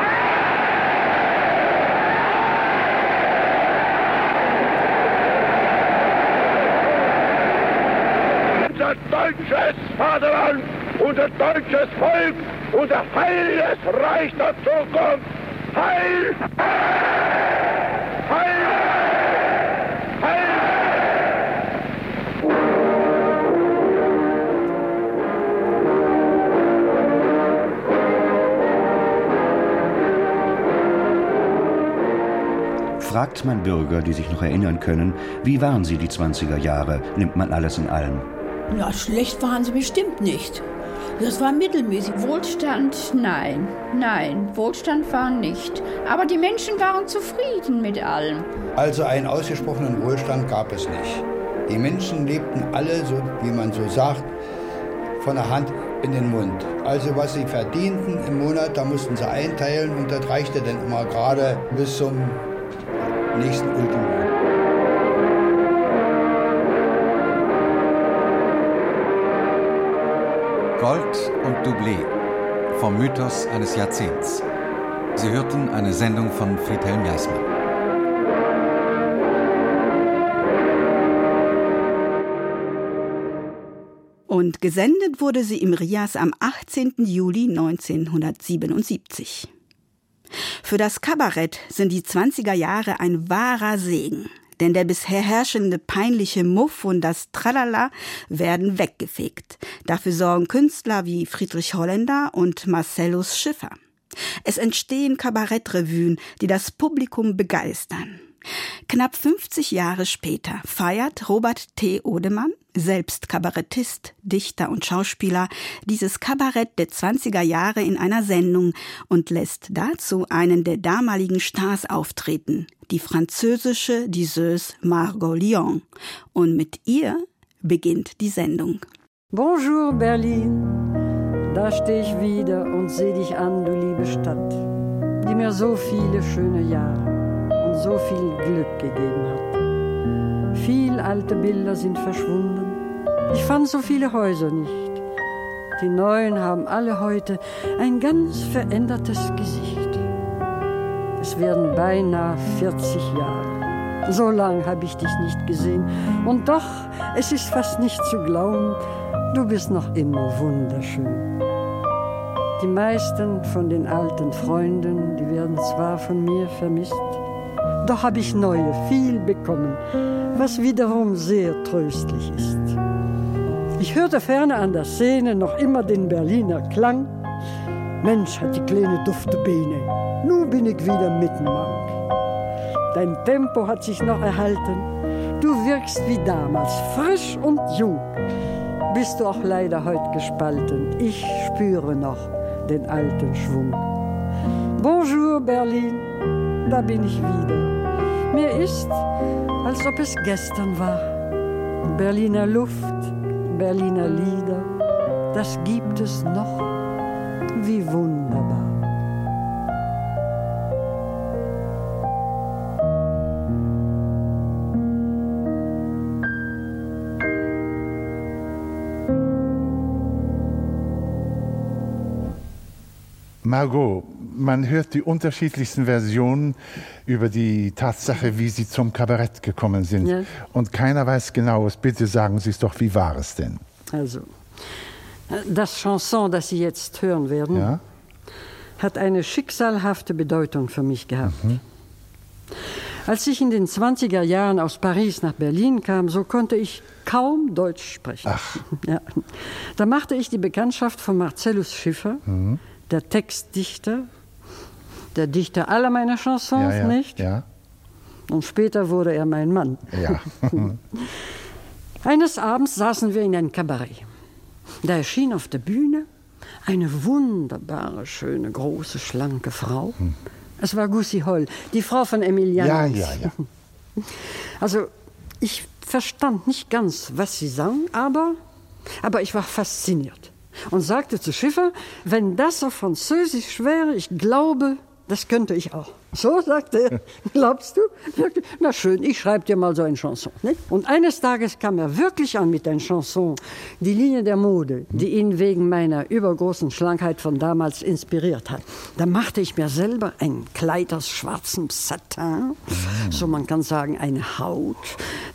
[SPEAKER 18] Unser deutsches Vaterland, unser deutsches Volk, unser heiles Reich der Zukunft. Heil! Heil!
[SPEAKER 6] Fragt man Bürger, die sich noch erinnern können, wie waren sie die 20er Jahre, nimmt man alles in allem.
[SPEAKER 9] Ja, schlecht waren sie bestimmt nicht. Das war mittelmäßig.
[SPEAKER 3] Wohlstand, nein, nein, Wohlstand war nicht. Aber die Menschen waren zufrieden mit allem.
[SPEAKER 7] Also einen ausgesprochenen Wohlstand gab es nicht. Die Menschen lebten alle, so wie man so sagt, von der Hand in den Mund. Also was sie verdienten im Monat, da mussten sie einteilen und das reichte dann immer gerade bis zum nächsten Ultimo.
[SPEAKER 10] Gold und Doublé vom Mythos eines Jahrzehnts. Sie hörten eine Sendung von Friedhelm Jasmann.
[SPEAKER 2] Und gesendet wurde sie im Rias am 18. Juli 1977. Für das Kabarett sind die 20er Jahre ein wahrer Segen. Denn der bisher herrschende peinliche Muff und das Tralala werden weggefegt. Dafür sorgen Künstler wie Friedrich Holländer und Marcellus Schiffer. Es entstehen Kabarettrevuen, die das Publikum begeistern. Knapp 50 Jahre später feiert Robert T. Odemann, selbst Kabarettist, Dichter und Schauspieler, dieses Kabarett der 20er Jahre in einer Sendung und lässt dazu einen der damaligen Stars auftreten, die französische Diseuse Margot Lyon. Und mit ihr beginnt die Sendung.
[SPEAKER 19] Bonjour Berlin, da stehe ich wieder und sehe dich an, du liebe Stadt, die mir so viele schöne Jahre so viel Glück gegeben hat. Viel alte Bilder sind verschwunden. Ich fand so viele Häuser nicht. Die neuen haben alle heute ein ganz verändertes Gesicht. Es werden beinahe 40 Jahre. So lang habe ich dich nicht gesehen. Und doch, es ist fast nicht zu glauben, du bist noch immer wunderschön. Die meisten von den alten Freunden, die werden zwar von mir vermisst, doch habe ich neue, viel bekommen, was wiederum sehr tröstlich ist. Ich hörte ferne an der Szene noch immer den Berliner Klang. Mensch, hat die kleine dufte Beine. Nun bin ich wieder mittenmank. Dein Tempo hat sich noch erhalten. Du wirkst wie damals, frisch und jung. Bist du auch leider heute gespalten. Ich spüre noch den alten Schwung. Bonjour Berlin, da bin ich wieder. Mir ist, als ob es gestern war. Berliner Luft, Berliner Lieder, das gibt es noch. Wie wunderbar.
[SPEAKER 20] Margot, man hört die unterschiedlichsten Versionen über die Tatsache, wie Sie zum Kabarett gekommen sind. Ja. Und keiner weiß genaues. Bitte sagen Sie es doch, wie war es denn?
[SPEAKER 19] Also, das Chanson, das Sie jetzt hören werden, ja? hat eine schicksalhafte Bedeutung für mich gehabt. Mhm. Als ich in den 20er Jahren aus Paris nach Berlin kam, so konnte ich kaum Deutsch sprechen.
[SPEAKER 20] Ach.
[SPEAKER 19] Ja. Da machte ich die Bekanntschaft von Marcellus Schiffer. Mhm der Textdichter, der Dichter aller meiner Chansons,
[SPEAKER 20] ja, ja,
[SPEAKER 19] nicht?
[SPEAKER 20] Ja.
[SPEAKER 19] Und später wurde er mein Mann.
[SPEAKER 20] Ja.
[SPEAKER 19] Eines Abends saßen wir in einem Kabarett. Da erschien auf der Bühne eine wunderbare, schöne, große, schlanke Frau. Hm. Es war Gussi Holl, die Frau von Emilian.
[SPEAKER 20] Ja, ja, ja.
[SPEAKER 19] Also, ich verstand nicht ganz, was sie sang, aber, aber ich war fasziniert und sagte zu Schiffer, wenn das auf Französisch wäre, ich glaube, das könnte ich auch. So, sagte er, glaubst du? Na schön, ich schreibe dir mal so eine Chanson. Nicht? Und eines Tages kam er wirklich an mit einer Chanson, die Linie der Mode, die ihn wegen meiner übergroßen Schlankheit von damals inspiriert hat. Da machte ich mir selber ein Kleid aus schwarzem Satin, so man kann sagen eine Haut,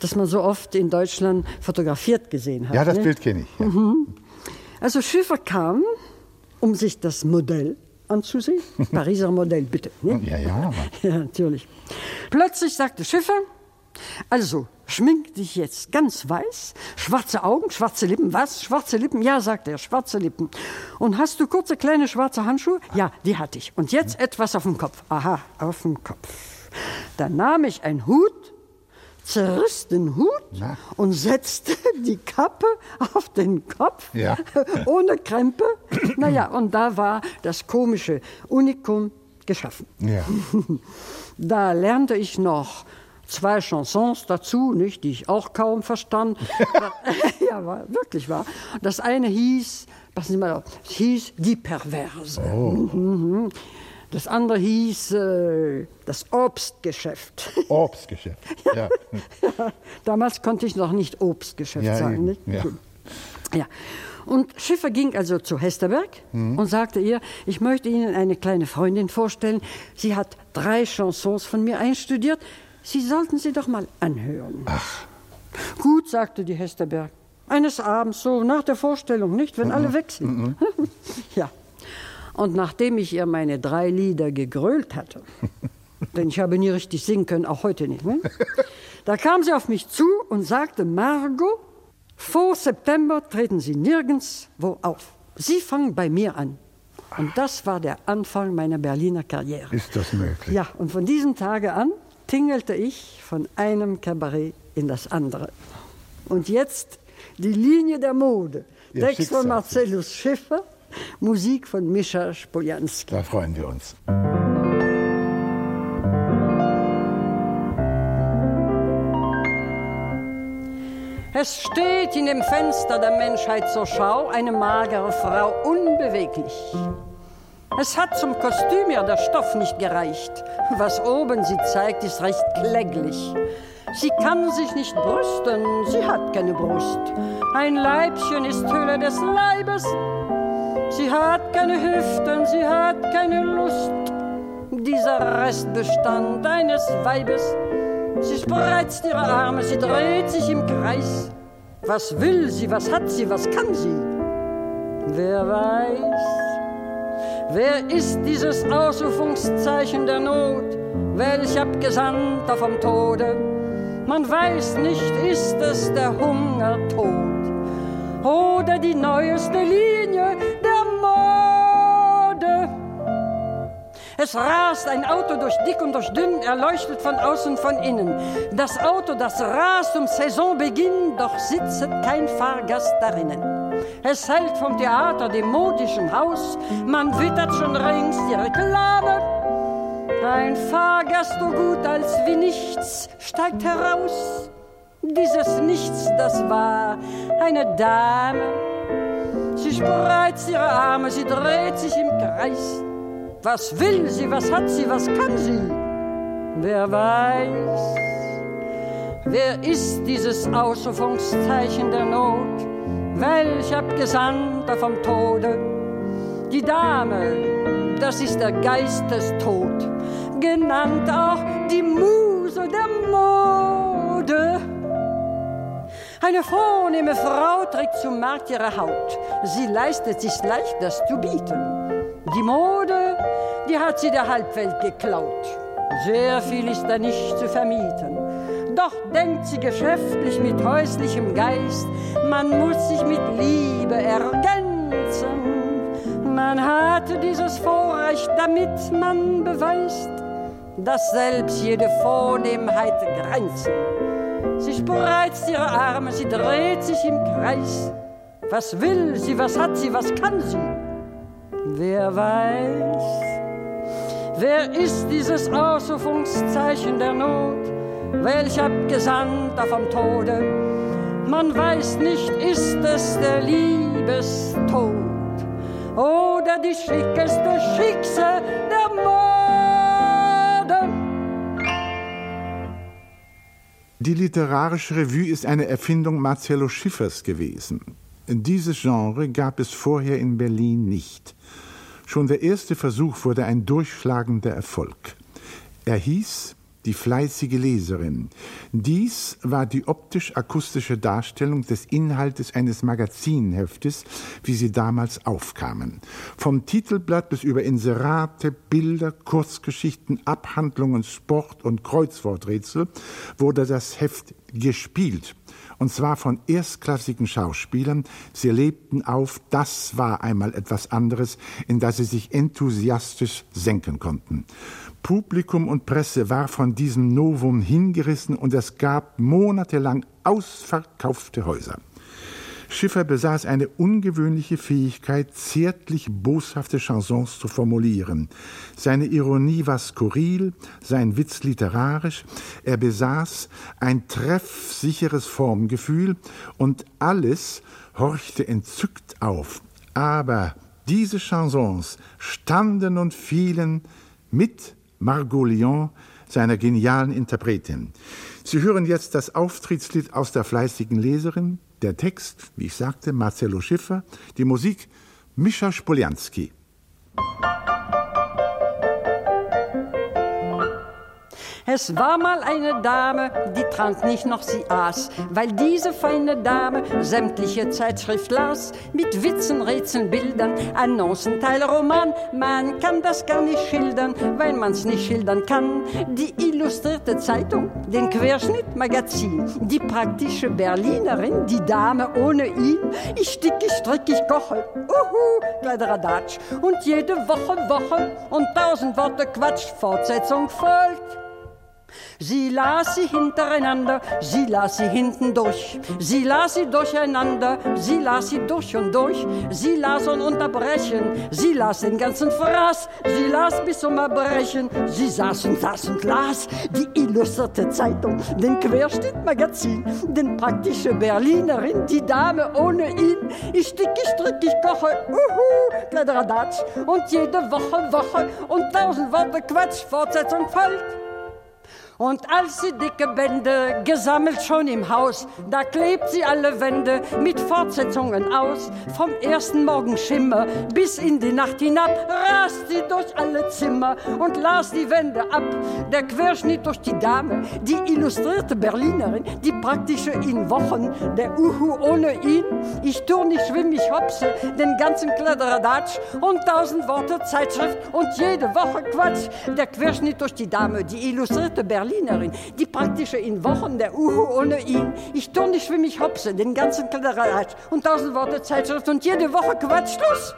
[SPEAKER 19] das man so oft in Deutschland fotografiert gesehen hat.
[SPEAKER 20] Ja, das
[SPEAKER 19] nicht?
[SPEAKER 20] Bild kenne ich. Ja.
[SPEAKER 19] Mhm. Also Schiffer kam, um sich das Modell anzusehen. Pariser Modell, bitte. Ne?
[SPEAKER 20] Ja, ja.
[SPEAKER 19] ja, natürlich. Plötzlich sagte Schiffer, also schmink dich jetzt ganz weiß, schwarze Augen, schwarze Lippen. Was? Schwarze Lippen? Ja, sagte er, schwarze Lippen. Und hast du kurze kleine schwarze Handschuhe? Ja, die hatte ich. Und jetzt etwas auf dem Kopf. Aha, auf dem Kopf. Dann nahm ich einen Hut zerriss den Hut Na? und setzte die Kappe auf den Kopf,
[SPEAKER 20] ja.
[SPEAKER 19] ohne Krempe. naja, und da war das komische Unikum geschaffen.
[SPEAKER 20] Ja.
[SPEAKER 19] Da lernte ich noch zwei Chansons dazu, nicht, die ich auch kaum verstand. ja, war wirklich wahr. Das eine hieß, passen Sie mal auf, hieß Die Perverse. Oh. Das andere hieß äh, das Obstgeschäft.
[SPEAKER 20] Obstgeschäft, ja.
[SPEAKER 19] ja. Damals konnte ich noch nicht Obstgeschäft ja, sagen. Nicht? Ja. ja. Und Schiffer ging also zu Hesterberg mhm. und sagte ihr, ich möchte Ihnen eine kleine Freundin vorstellen. Sie hat drei Chansons von mir einstudiert. Sie sollten sie doch mal anhören.
[SPEAKER 20] Ach.
[SPEAKER 19] Gut, sagte die Hesterberg. Eines Abends, so nach der Vorstellung, nicht, wenn mhm. alle weg sind. Mhm. ja. Und nachdem ich ihr meine drei Lieder gegrölt hatte, denn ich habe nie richtig singen können, auch heute nicht, ne? da kam sie auf mich zu und sagte, Margot, vor September treten Sie nirgends wo auf. Sie fangen bei mir an. Und das war der Anfang meiner Berliner Karriere.
[SPEAKER 20] Ist das möglich?
[SPEAKER 19] Ja, und von diesem Tage an tingelte ich von einem Kabarett in das andere. Und jetzt die Linie der Mode. Ihr Text von Marcellus Schiffer, Musik von Mischa Spoljanski.
[SPEAKER 20] Da freuen wir uns.
[SPEAKER 19] Es steht in dem Fenster der Menschheit zur Schau eine magere Frau, unbeweglich. Es hat zum Kostüm ja der Stoff nicht gereicht. Was oben sie zeigt, ist recht kläglich. Sie kann sich nicht brüsten, sie hat keine Brust. Ein Leibchen ist Hülle des Leibes. Sie hat keine Hüften, sie hat keine Lust. Dieser Restbestand eines Weibes Sie spreizt ihre Arme, sie dreht sich im Kreis. Was will sie, was hat sie, was kann sie? Wer weiß? Wer ist dieses Ausrufungszeichen der Not? Welch Abgesandter vom Tode? Man weiß nicht, ist es der Hungertod oder die neueste Linie Es rast ein Auto durch dick und durch dünn, erleuchtet von außen, von innen. Das Auto, das rast um Saisonbeginn, doch sitzt kein Fahrgast darinnen. Es hält vom Theater, dem modischen Haus, man wittert schon rings die Reklame. Ein Fahrgast so gut als wie nichts steigt heraus. Dieses Nichts, das war eine Dame. Sie spreizt ihre Arme, sie dreht sich im Kreis. Was will sie, was hat sie, was kann sie? Wer weiß? Wer ist dieses Ausrufungszeichen der Not? Welch Abgesandter vom Tode? Die Dame, das ist der Geistestod, genannt auch die Muse der Mode. Eine vornehme Frau trägt zum Markt ihre Haut. Sie leistet sich leicht, das zu bieten. Die Mode, die hat sie der Halbwelt geklaut. Sehr viel ist da nicht zu vermieten. Doch denkt sie geschäftlich mit häuslichem Geist, man muss sich mit Liebe ergänzen. Man hat dieses Vorrecht, damit man beweist, dass selbst jede Vornehmheit Grenzen. Sie spreizt ihre Arme, sie dreht sich im Kreis. Was will sie, was hat sie, was kann sie? Wer weiß, wer ist dieses Ausrufungszeichen der Not? Welch Abgesandter vom Tode? Man weiß nicht, ist es der Liebestod oder die schickeste Schicksal der Mode.
[SPEAKER 20] Die literarische Revue ist eine Erfindung Marcello Schiffers gewesen. Dieses Genre gab es vorher in Berlin nicht. Schon der erste Versuch wurde ein durchschlagender Erfolg. Er hieß Die fleißige Leserin. Dies war die optisch-akustische Darstellung des Inhaltes eines Magazinheftes, wie sie damals aufkamen. Vom Titelblatt bis über Inserate, Bilder, Kurzgeschichten, Abhandlungen, Sport und Kreuzworträtsel wurde das Heft gespielt und zwar von erstklassigen Schauspielern. Sie lebten auf, das war einmal etwas anderes, in das sie sich enthusiastisch senken konnten. Publikum und Presse war von diesem Novum hingerissen und es gab monatelang ausverkaufte Häuser. Schiffer besaß eine ungewöhnliche Fähigkeit, zärtlich boshafte Chansons zu formulieren. Seine Ironie war skurril, sein Witz literarisch. Er besaß ein treffsicheres Formgefühl und alles horchte entzückt auf. Aber diese Chansons standen und fielen mit Margot Lyon, seiner genialen Interpretin. Sie hören jetzt das Auftrittslied aus der fleißigen Leserin, der Text, wie ich sagte, Marcello Schiffer, die Musik Mischa Spolianski.
[SPEAKER 19] Es war mal eine Dame, die trank nicht noch, sie aß, weil diese feine Dame sämtliche Zeitschrift las, mit Witzen, Rätseln, Bildern, Annoncen, Teilroman. Man kann das gar nicht schildern, weil man's nicht schildern kann. Die illustrierte Zeitung, den Querschnitt, Magazin, die praktische Berlinerin, die Dame ohne ihn. Ich sticke, ich stricke, ich koche, uhu, Kleideradatsch. Und jede Woche, Woche und tausend Worte Quatsch, Fortsetzung folgt. Sie las sie hintereinander, sie las sie hinten durch, sie las sie durcheinander, sie las sie durch und durch, sie las unterbrechen, sie las den ganzen Fraß, sie las bis zum Erbrechen, sie saß und saß und las. Die illustrierte Zeitung, den Querschnittmagazin, den praktische Berlinerin, die Dame ohne ihn. Ich stick, ich strick, ich koche, uhu, Kladderadatsch. Und jede Woche, Woche und tausend Worte Quatsch, Fortsetzung folgt. Und als sie dicke Bände gesammelt schon im Haus, da klebt sie alle Wände mit Fortsetzungen aus. Vom ersten Morgenschimmer bis in die Nacht hinab rast sie durch alle Zimmer und las die Wände ab. Der Querschnitt durch die Dame, die illustrierte Berlinerin, die praktische in Wochen, der Uhu ohne ihn. Ich turn, ich schwimm, ich hopse, den ganzen Kladderadatsch und tausend Worte Zeitschrift und jede Woche Quatsch. Der Querschnitt durch die Dame, die illustrierte Berlinerin, Berlinerin, die praktische in Wochen der Uhu ohne ihn. Ich turne, schwimme, ich hopse, den ganzen Kladderadatsch und tausend Worte Zeitschrift und jede Woche Quatschschluss.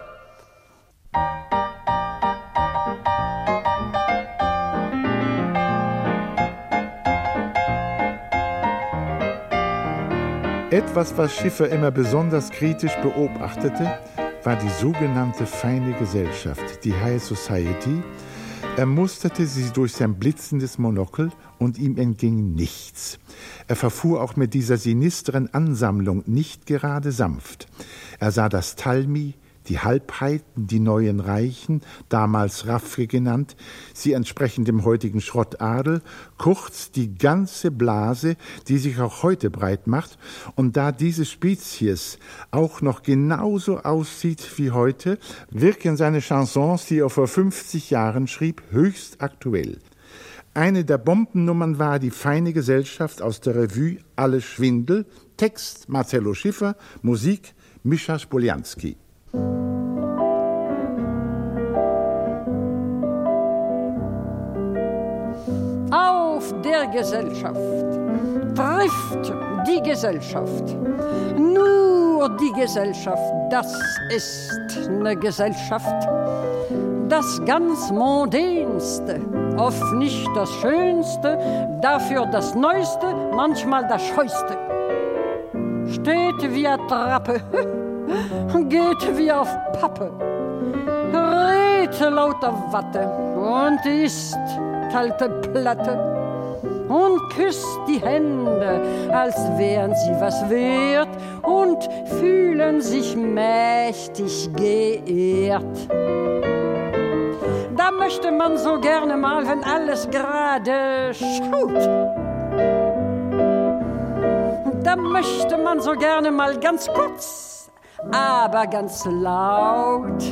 [SPEAKER 20] Etwas, was Schiffer immer besonders kritisch beobachtete, war die sogenannte feine Gesellschaft, die High Society, er musterte sie durch sein blitzendes Monokel und ihm entging nichts. Er verfuhr auch mit dieser sinisteren Ansammlung nicht gerade sanft. Er sah das Talmi, die Halbheiten, die neuen Reichen, damals Raffke genannt, sie entsprechen dem heutigen Schrottadel, kurz die ganze Blase, die sich auch heute breit macht, und da diese Spezies auch noch genauso aussieht wie heute, wirken seine Chansons, die er vor 50 Jahren schrieb, höchst aktuell. Eine der Bombennummern war die feine Gesellschaft aus der Revue Alle Schwindel, Text Marcello Schiffer, Musik Mischa Spolianski.
[SPEAKER 19] Auf der Gesellschaft trifft die Gesellschaft. Nur die Gesellschaft, das ist eine Gesellschaft. Das ganz Mondainste, oft nicht das Schönste, dafür das Neueste, manchmal das Scheuste. Steht wie eine Trappe geht wie auf Pappe, redet lauter Watte und isst kalte Platte und küsst die Hände, als wären sie was wert und fühlen sich mächtig geehrt. Da möchte man so gerne mal, wenn alles gerade schaut. Da möchte man so gerne mal ganz kurz aber ganz laut.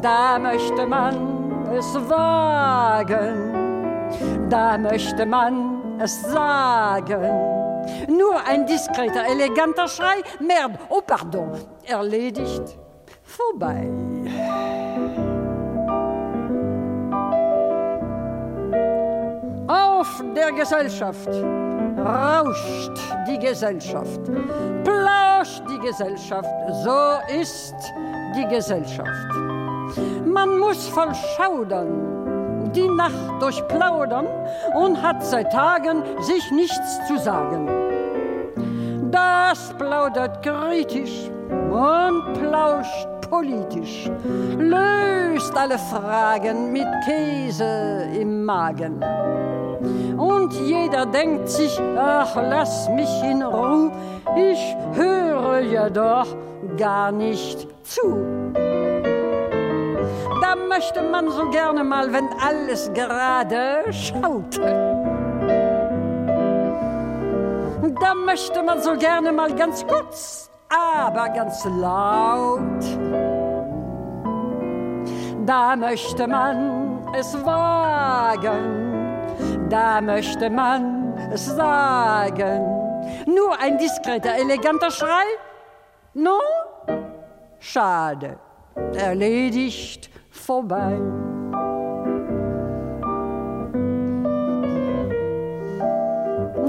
[SPEAKER 19] Da möchte man es wagen, da möchte man es sagen. Nur ein diskreter, eleganter Schrei, merde, oh pardon, erledigt, vorbei. Auf der Gesellschaft rauscht die Gesellschaft, plauscht die Gesellschaft, so ist die Gesellschaft. Man muss voll schaudern, die Nacht durchplaudern und hat seit Tagen sich nichts zu sagen. Das plaudert kritisch und plauscht politisch, löst alle Fragen mit Käse im Magen. Und jeder denkt sich, ach, lass mich in Ruhe, ich höre ja doch gar nicht zu. Da möchte man so gerne mal, wenn alles gerade schaut. Da möchte man so gerne mal ganz kurz, aber ganz laut. Da möchte man es wagen, da möchte man sagen. Nur ein diskreter, eleganter Schrei? No? Schade. Erledigt, vorbei.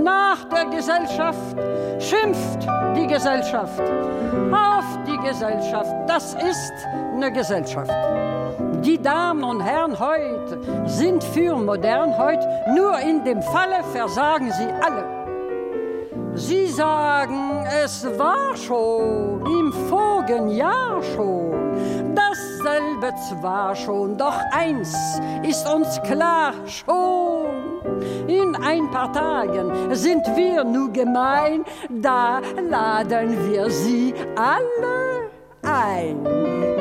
[SPEAKER 19] Nach der Gesellschaft schimpft die Gesellschaft auf die Gesellschaft. Das ist eine Gesellschaft. Die Damen und Herren heute sind für modern heute, nur in dem Falle versagen sie alle. Sie sagen, es war schon im vorigen Jahr schon, dasselbe zwar schon, doch eins ist uns klar schon. In ein paar Tagen sind wir nur gemein, da laden wir sie alle ein.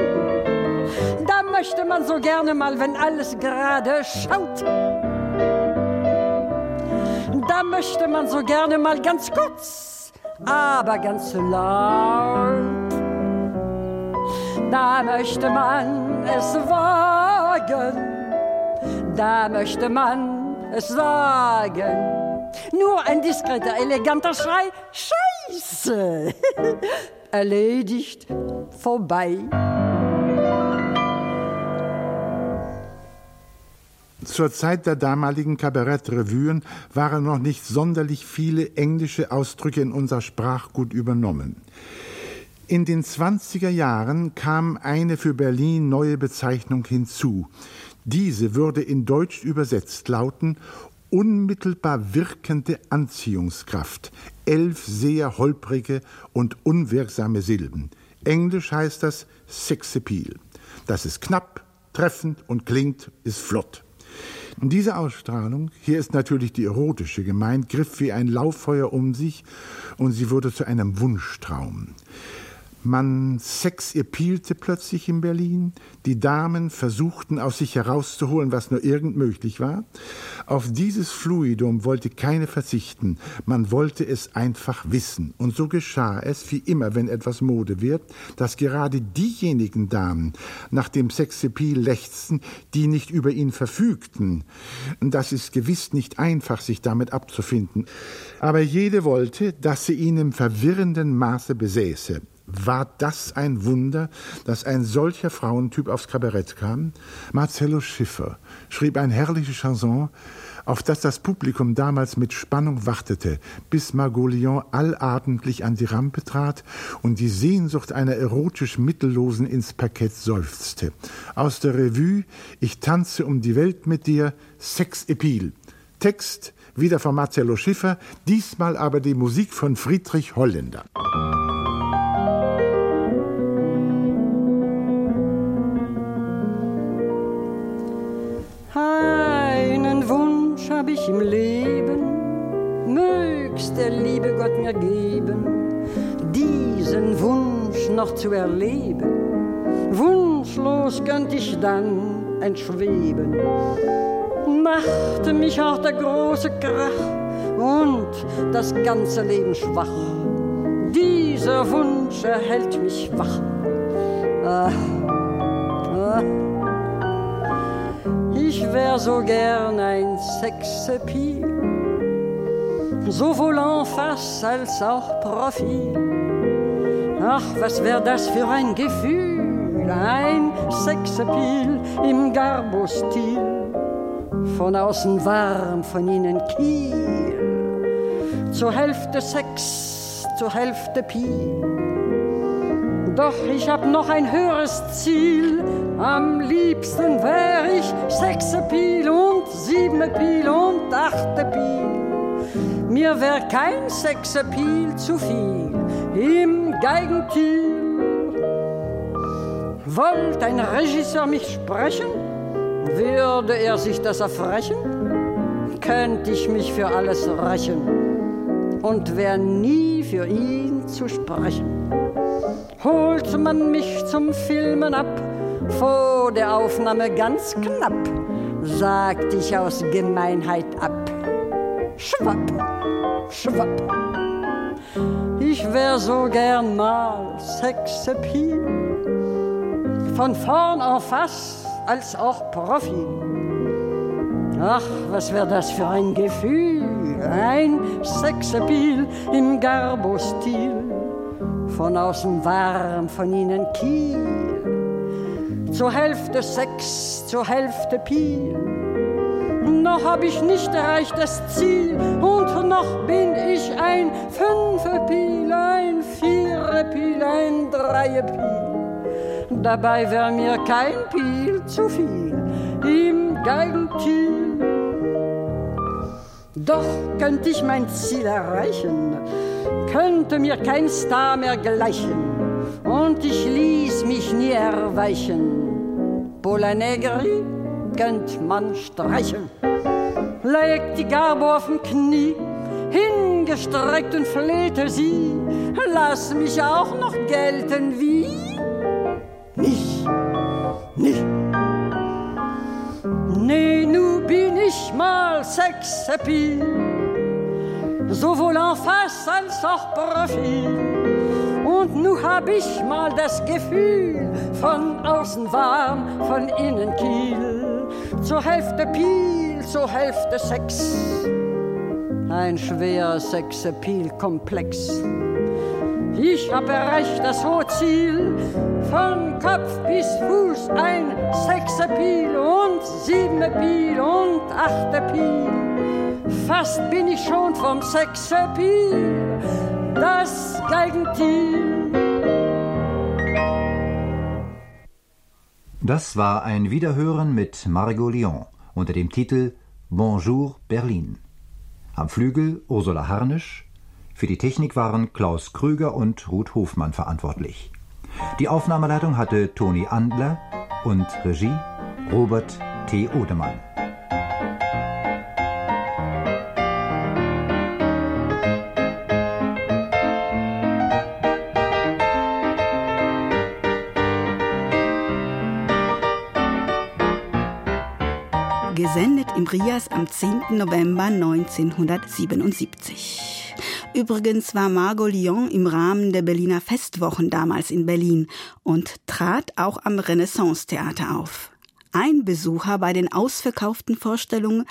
[SPEAKER 19] Möchte man so gerne mal, wenn alles gerade schaut. Da möchte man so gerne mal ganz kurz, aber ganz laut. Da möchte man es wagen, da möchte man es sagen. Nur ein diskreter, eleganter Schrei, Scheiße! Erledigt, vorbei.
[SPEAKER 20] Zur Zeit der damaligen Kabarettrevuen waren noch nicht sonderlich viele englische Ausdrücke in unser Sprachgut übernommen. In den 20er Jahren kam eine für Berlin neue Bezeichnung hinzu. Diese würde in Deutsch übersetzt lauten unmittelbar wirkende Anziehungskraft, elf sehr holprige und unwirksame Silben. Englisch heißt das Sexappeal. Das ist knapp, treffend und klingt, ist flott. Diese Ausstrahlung, hier ist natürlich die erotische gemeint, griff wie ein Lauffeuer um sich und sie wurde zu einem Wunschtraum. Man sexappealte plötzlich in Berlin. Die Damen versuchten aus sich herauszuholen, was nur irgend möglich war. Auf dieses Fluidum wollte keine verzichten. Man wollte es einfach wissen. Und so geschah es, wie immer, wenn etwas Mode wird, dass gerade diejenigen Damen nach dem Sexappeal lechzten, die nicht über ihn verfügten. Das ist gewiss nicht einfach, sich damit abzufinden. Aber jede wollte, dass sie ihn im verwirrenden Maße besäße. War das ein Wunder, dass ein solcher Frauentyp aufs Kabarett kam? Marcello Schiffer schrieb ein herrliches Chanson, auf das das Publikum damals mit Spannung wartete, bis Margot Lyon allabendlich an die Rampe trat und die Sehnsucht einer erotisch Mittellosen ins Parkett seufzte. Aus der Revue Ich tanze um die Welt mit dir, Sex Epil. Text wieder von Marcello Schiffer, diesmal aber die Musik von Friedrich Holländer.
[SPEAKER 19] Ich im Leben, mögst der liebe Gott mir geben, diesen Wunsch noch zu erleben. Wunschlos könnt ich dann entschweben, machte mich auch der große Krach und das ganze Leben schwach. Dieser Wunsch erhält mich wach. Ah, ah. Wär so gern ein Sexappeal, sowohl en face als auch Profil. Ach, was wär das für ein Gefühl, ein Sexappeal im Garbo-Stil. Von außen warm, von innen kiel, zur Hälfte Sex, zur Hälfte Piel. Doch ich hab noch ein höheres Ziel. Am liebsten wär ich Sechse Pil und siebene Pil und achte Pil. Mir wär kein Sexappeal zu viel im Geigentil. Wollt ein Regisseur mich sprechen? Würde er sich das erfrechen? Könnt ich mich für alles rächen und wär nie für ihn zu sprechen. Holt man mich zum Filmen ab, vor der Aufnahme ganz knapp, sagt ich aus Gemeinheit ab. Schwapp, schwapp. Ich wär so gern mal Sexappeal, von vorn en face als auch Profil. Ach, was wär das für ein Gefühl, ein Sexappeal im Garbo-Stil, von außen warm, von innen Kiel, zur Hälfte Sex, zur Hälfte Piel. Noch hab ich nicht erreicht das Ziel und noch bin ich ein Fünfe-Piel, ein Viere-Piel, ein Dreie-Piel. Dabei wär mir kein Piel zu viel im Geigentil. Doch könnte ich mein Ziel erreichen, könnte mir kein Star mehr gleichen und ich ließ mich nie erweichen. Pola Negri könnt man streichen. Legt die Garbo auf den Knie, hingestreckt und flehte sie, lass mich auch noch gelten wie nicht, nicht. Nee, nu bin ich mal Sexappeal, sowohl en face als auch Profil. Und nu hab ich mal das Gefühl, von außen warm, von innen kiel, zur Hälfte Piel, zur Hälfte Sex. Ein schwerer Sexappeal-Komplex. Ich hab erreicht das hohe Ziel, von Kopf bis Fuß ein Sexappeal und Siebenappeal und Achtappeal. Fast bin ich schon vom Sexappeal, das Geigentil.
[SPEAKER 5] Das war ein Wiederhören mit Margot Lyon unter dem Titel Bonjour Berlin. Am Flügel Ursula Harnisch, für die Technik waren Klaus Krüger und Ruth Hofmann verantwortlich. Die Aufnahmeleitung hatte Toni Andler und Regie Robert T. Odemann.
[SPEAKER 2] Gesendet im Rias am 10. November 1977. Übrigens war Margot Lyon im Rahmen der Berliner Festwochen damals in Berlin und trat auch am Renaissance-Theater auf. Ein Besucher bei den ausverkauften Vorstellungen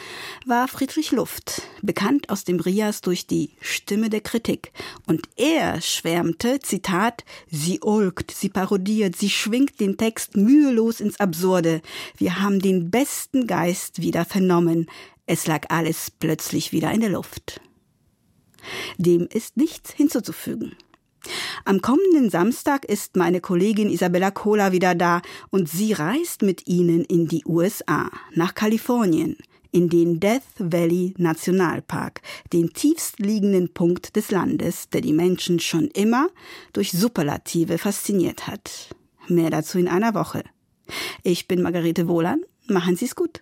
[SPEAKER 2] war Friedrich Luft, bekannt aus dem Rias durch die Stimme der Kritik. Und er schwärmte, Zitat, sie ulkt, sie parodiert, sie schwingt den Text mühelos ins Absurde. Wir haben den besten Geist wieder vernommen. Es lag alles plötzlich wieder in der Luft. Dem ist nichts hinzuzufügen. Am kommenden Samstag ist meine Kollegin Isabella Kohler wieder da und sie reist mit Ihnen in die USA, nach Kalifornien, in den Death Valley Nationalpark, den tiefst liegenden Punkt des Landes, der die Menschen schon immer durch Superlative fasziniert hat. Mehr dazu in einer Woche. Ich bin Margarete Wohlan. Machen Sie es gut.